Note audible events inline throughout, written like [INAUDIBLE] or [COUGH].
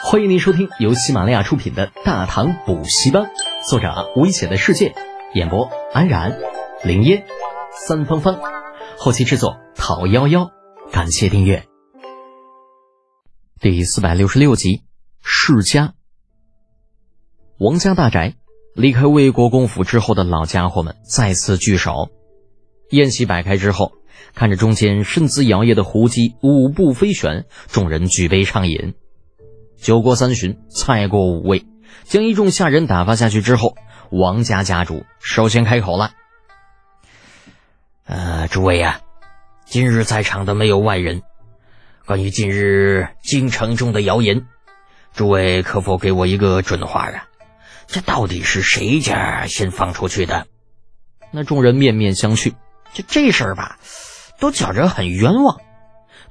欢迎您收听由喜马拉雅出品的《大唐补习班》，作者危险的世界，演播安然、林烟、三芳芳，后期制作陶幺幺。感谢订阅。第四百六十六集，世家。王家大宅，离开魏国公府之后的老家伙们再次聚首。宴席摆开之后，看着中间身姿摇曳的胡姬舞步飞旋，众人举杯畅饮。酒过三巡，菜过五味，将一众下人打发下去之后，王家家主首先开口了：“呃，诸位呀，今日在场的没有外人，关于近日京城中的谣言，诸位可否给我一个准话啊？这到底是谁家先放出去的？”那众人面面相觑，就这事儿吧，都觉着很冤枉。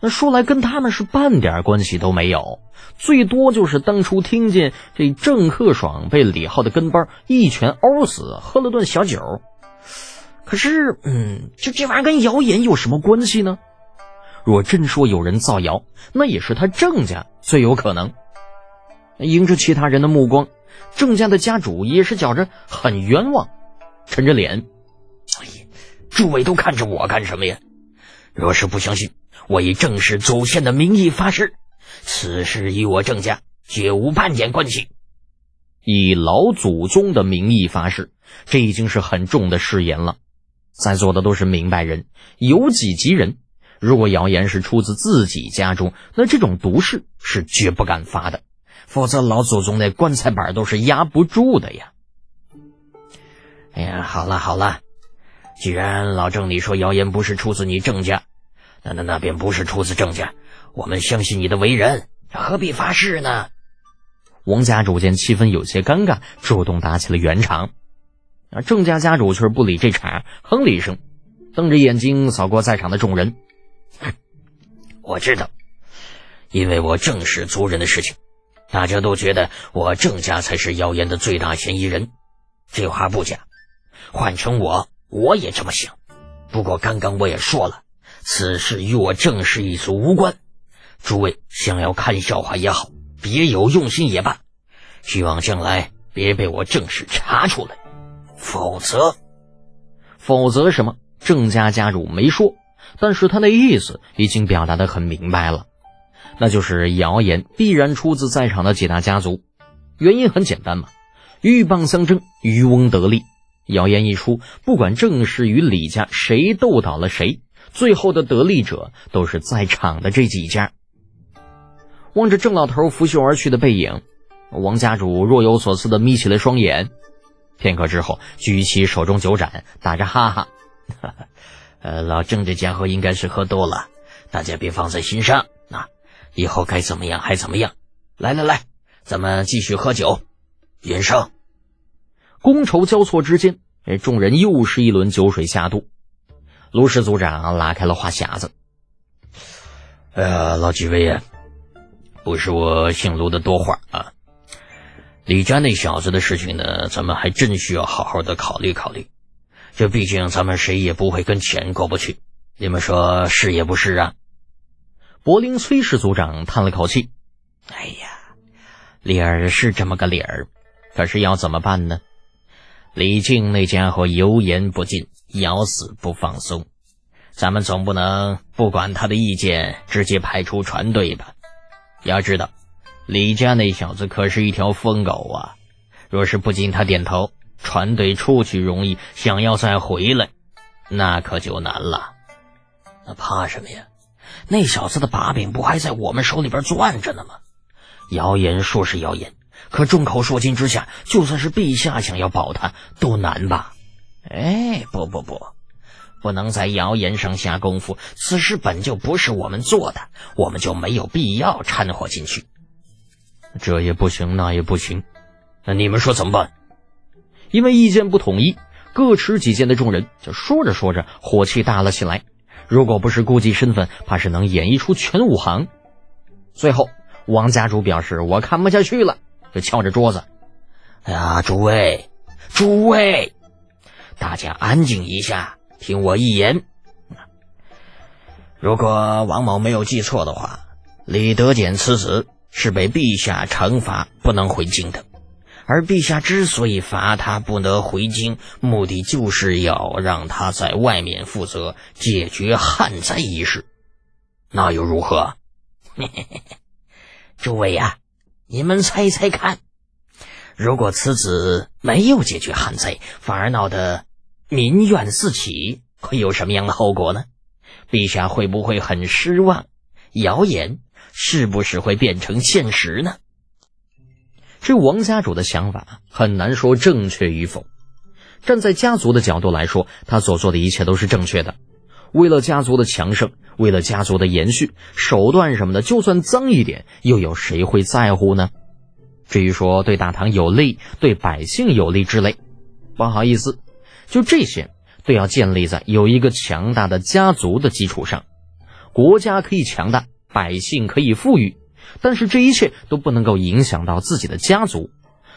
那说来跟他们是半点关系都没有，最多就是当初听见这郑克爽被李浩的跟班一拳殴死，喝了顿小酒。可是，嗯，这这玩意儿跟谣言有什么关系呢？若真说有人造谣，那也是他郑家最有可能。迎着其他人的目光，郑家的家主也是觉着很冤枉，沉着脸：“哎呀，诸位都看着我干什么呀？若是不相信。”我以正氏祖先的名义发誓，此事与我郑家绝无半点关系。以老祖宗的名义发誓，这已经是很重的誓言了。在座的都是明白人，有己及人。如果谣言是出自自己家中，那这种毒誓是绝不敢发的，否则老祖宗那棺材板都是压不住的呀。哎呀，好了好了，既然老郑你说谣言不是出自你郑家。那那那便不是出自郑家，我们相信你的为人，何必发誓呢？王家主见气氛有些尴尬，主动打起了圆场。而郑家家主却不理这茬，哼了一声，瞪着眼睛扫过在场的众人。哼 [COUGHS] 我知道，因为我正是族人的事情，大家都觉得我郑家才是谣言的最大嫌疑人。这话不假，换成我，我也这么想。不过刚刚我也说了。此事与我郑氏一族无关，诸位想要看笑话也好，别有用心也罢，希望将来别被我郑氏查出来，否则，否则什么？郑家家主没说，但是他的意思已经表达的很明白了，那就是谣言必然出自在场的几大家族，原因很简单嘛，鹬蚌相争，渔翁得利，谣言一出，不管郑氏与李家谁斗倒了谁。最后的得利者都是在场的这几家。望着郑老头拂袖而去的背影，王家主若有所思的眯起了双眼。片刻之后，举起手中酒盏，打着哈哈：“哈 [LAUGHS] 哈呃，老郑这家伙应该是喝多了，大家别放在心上。啊以后该怎么样还怎么样。来来来，咱们继续喝酒，云生。”觥筹交错之间，众人又是一轮酒水下肚。卢氏族长拉开了话匣子：“哎呀，老几位呀，不是我姓卢的多话啊。李家那小子的事情呢，咱们还真需要好好的考虑考虑。这毕竟咱们谁也不会跟钱过不去，你们说是也不是啊？”柏林崔氏族长叹了口气：“哎呀，理儿是这么个理儿，可是要怎么办呢？李靖那家伙油盐不进。”咬死不放松，咱们总不能不管他的意见，直接派出船队吧？要知道，李家那小子可是一条疯狗啊！若是不经他点头，船队出去容易，想要再回来，那可就难了。那怕什么呀？那小子的把柄不还在我们手里边攥着呢吗？谣言说是谣言，可众口铄金之下，就算是陛下想要保他，都难吧？哎，不不不，不能在谣言上下功夫。此事本就不是我们做的，我们就没有必要掺和进去。这也不行，那也不行，那你们说怎么办？因为意见不统一，各持己见的众人就说着说着，火气大了起来。如果不是顾忌身份，怕是能演绎出全武行。最后，王家主表示：“我看不下去了。”就敲着桌子：“哎呀，诸位，诸位！”大家安静一下，听我一言。如果王某没有记错的话，李德俭此子是被陛下惩罚不能回京的。而陛下之所以罚他不能回京，目的就是要让他在外面负责解决旱灾一事。那又如何？[LAUGHS] 诸位呀，你们猜猜看，如果此子没有解决旱灾，反而闹得民怨四起，会有什么样的后果呢？陛下会不会很失望？谣言是不是会变成现实呢？这王家主的想法很难说正确与否。站在家族的角度来说，他所做的一切都是正确的。为了家族的强盛，为了家族的延续，手段什么的，就算脏一点，又有谁会在乎呢？至于说对大唐有利、对百姓有利之类，不好意思，就这些都要建立在有一个强大的家族的基础上。国家可以强大，百姓可以富裕。但是这一切都不能够影响到自己的家族，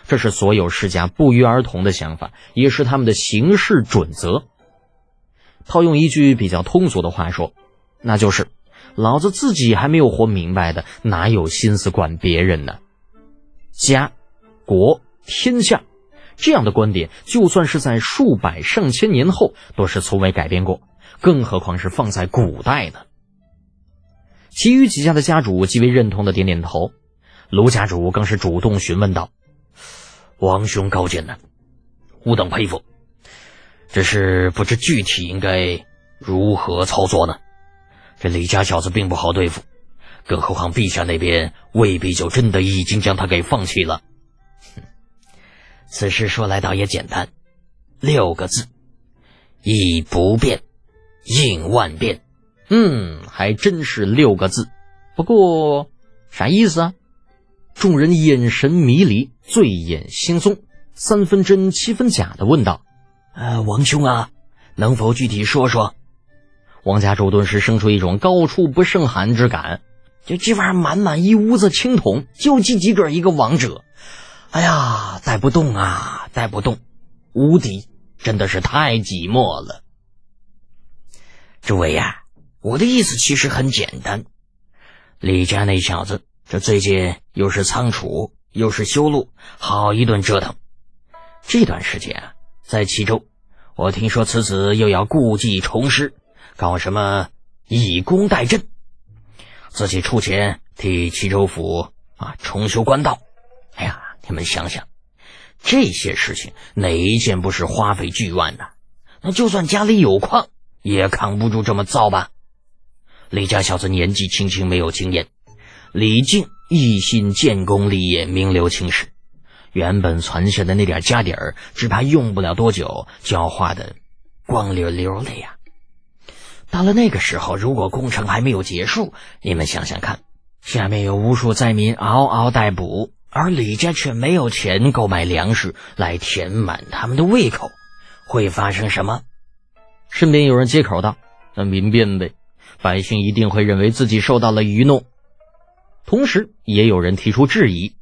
这是所有世家不约而同的想法，也是他们的行事准则。套用一句比较通俗的话说，那就是老子自己还没有活明白的，哪有心思管别人呢？家、国、天下这样的观点，就算是在数百上千年后，都是从未改变过，更何况是放在古代呢？其余几家的家主极为认同的点点头，卢家主更是主动询问道：“王兄高见呢，吾等佩服。只是不知具体应该如何操作呢？这李家小子并不好对付，更何况陛下那边未必就真的已经将他给放弃了。哼，此事说来倒也简单，六个字：以不变应万变。”嗯，还真是六个字。不过啥意思啊？众人眼神迷离，醉眼惺忪，三分真七分假的问道：“呃，王兄啊，能否具体说说？”王家主顿时生出一种高处不胜寒之感。就这玩意儿，满满一屋子青铜，就记几个一个王者。哎呀，带不动啊，带不动，无敌，真的是太寂寞了。诸位呀。我的意思其实很简单，李家那小子这最近又是仓储又是修路，好一顿折腾。这段时间啊，在齐州，我听说此子又要故技重施，搞什么以工代赈，自己出钱替齐州府啊重修官道。哎呀，你们想想，这些事情哪一件不是花费巨万呢？那就算家里有矿，也扛不住这么造吧。李家小子年纪轻轻，没有经验。李靖一心建功立业，名留青史。原本存下的那点家底儿，只怕用不了多久就要花的光溜溜的呀。到了那个时候，如果工程还没有结束，你们想想看，下面有无数灾民嗷嗷待哺，而李家却没有钱购买粮食来填满他们的胃口，会发生什么？身边有人接口道：“那民变呗。”百姓一定会认为自己受到了愚弄，同时也有人提出质疑。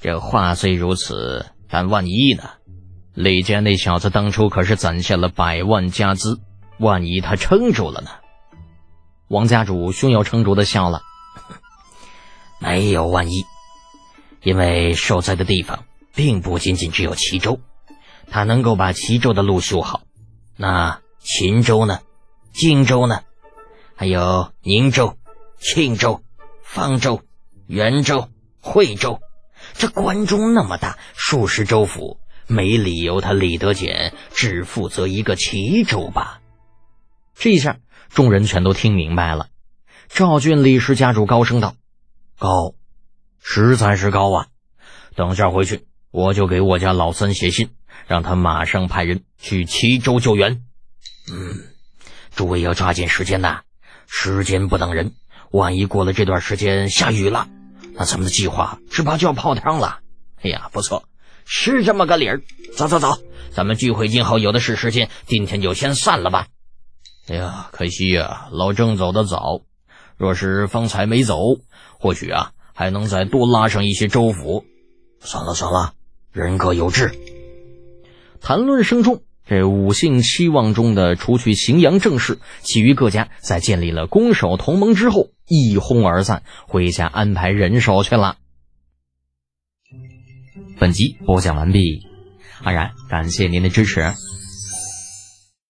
这话虽如此，但万一呢？李家那小子当初可是攒下了百万家资，万一他撑住了呢？王家主胸有成竹的笑了：“ [LAUGHS] 没有万一，因为受灾的地方并不仅仅只有齐州，他能够把齐州的路修好，那秦州呢？荆州呢？”还有宁州、庆州、方州、元州、惠州，这关中那么大，数十州府，没理由他李德俭只负责一个齐州吧？这一下，众人全都听明白了。赵俊李氏家主高声道：“高，实在是高啊！等下回去，我就给我家老三写信，让他马上派人去齐州救援。嗯，诸位要抓紧时间呐！”时间不等人，万一过了这段时间下雨了，那咱们的计划只怕就要泡汤了。哎呀，不错，是这么个理儿。走走走，咱们聚会今后有的是时间，今天就先散了吧。哎呀，可惜呀，老郑走得早。若是方才没走，或许啊还能再多拉上一些州府。算了算了，人各有志。谈论声中，这五姓七望中的，除去荥阳郑氏，其余各家在建立了攻守同盟之后，一哄而散，回家安排人手去了。本集播讲完毕，安然感谢您的支持。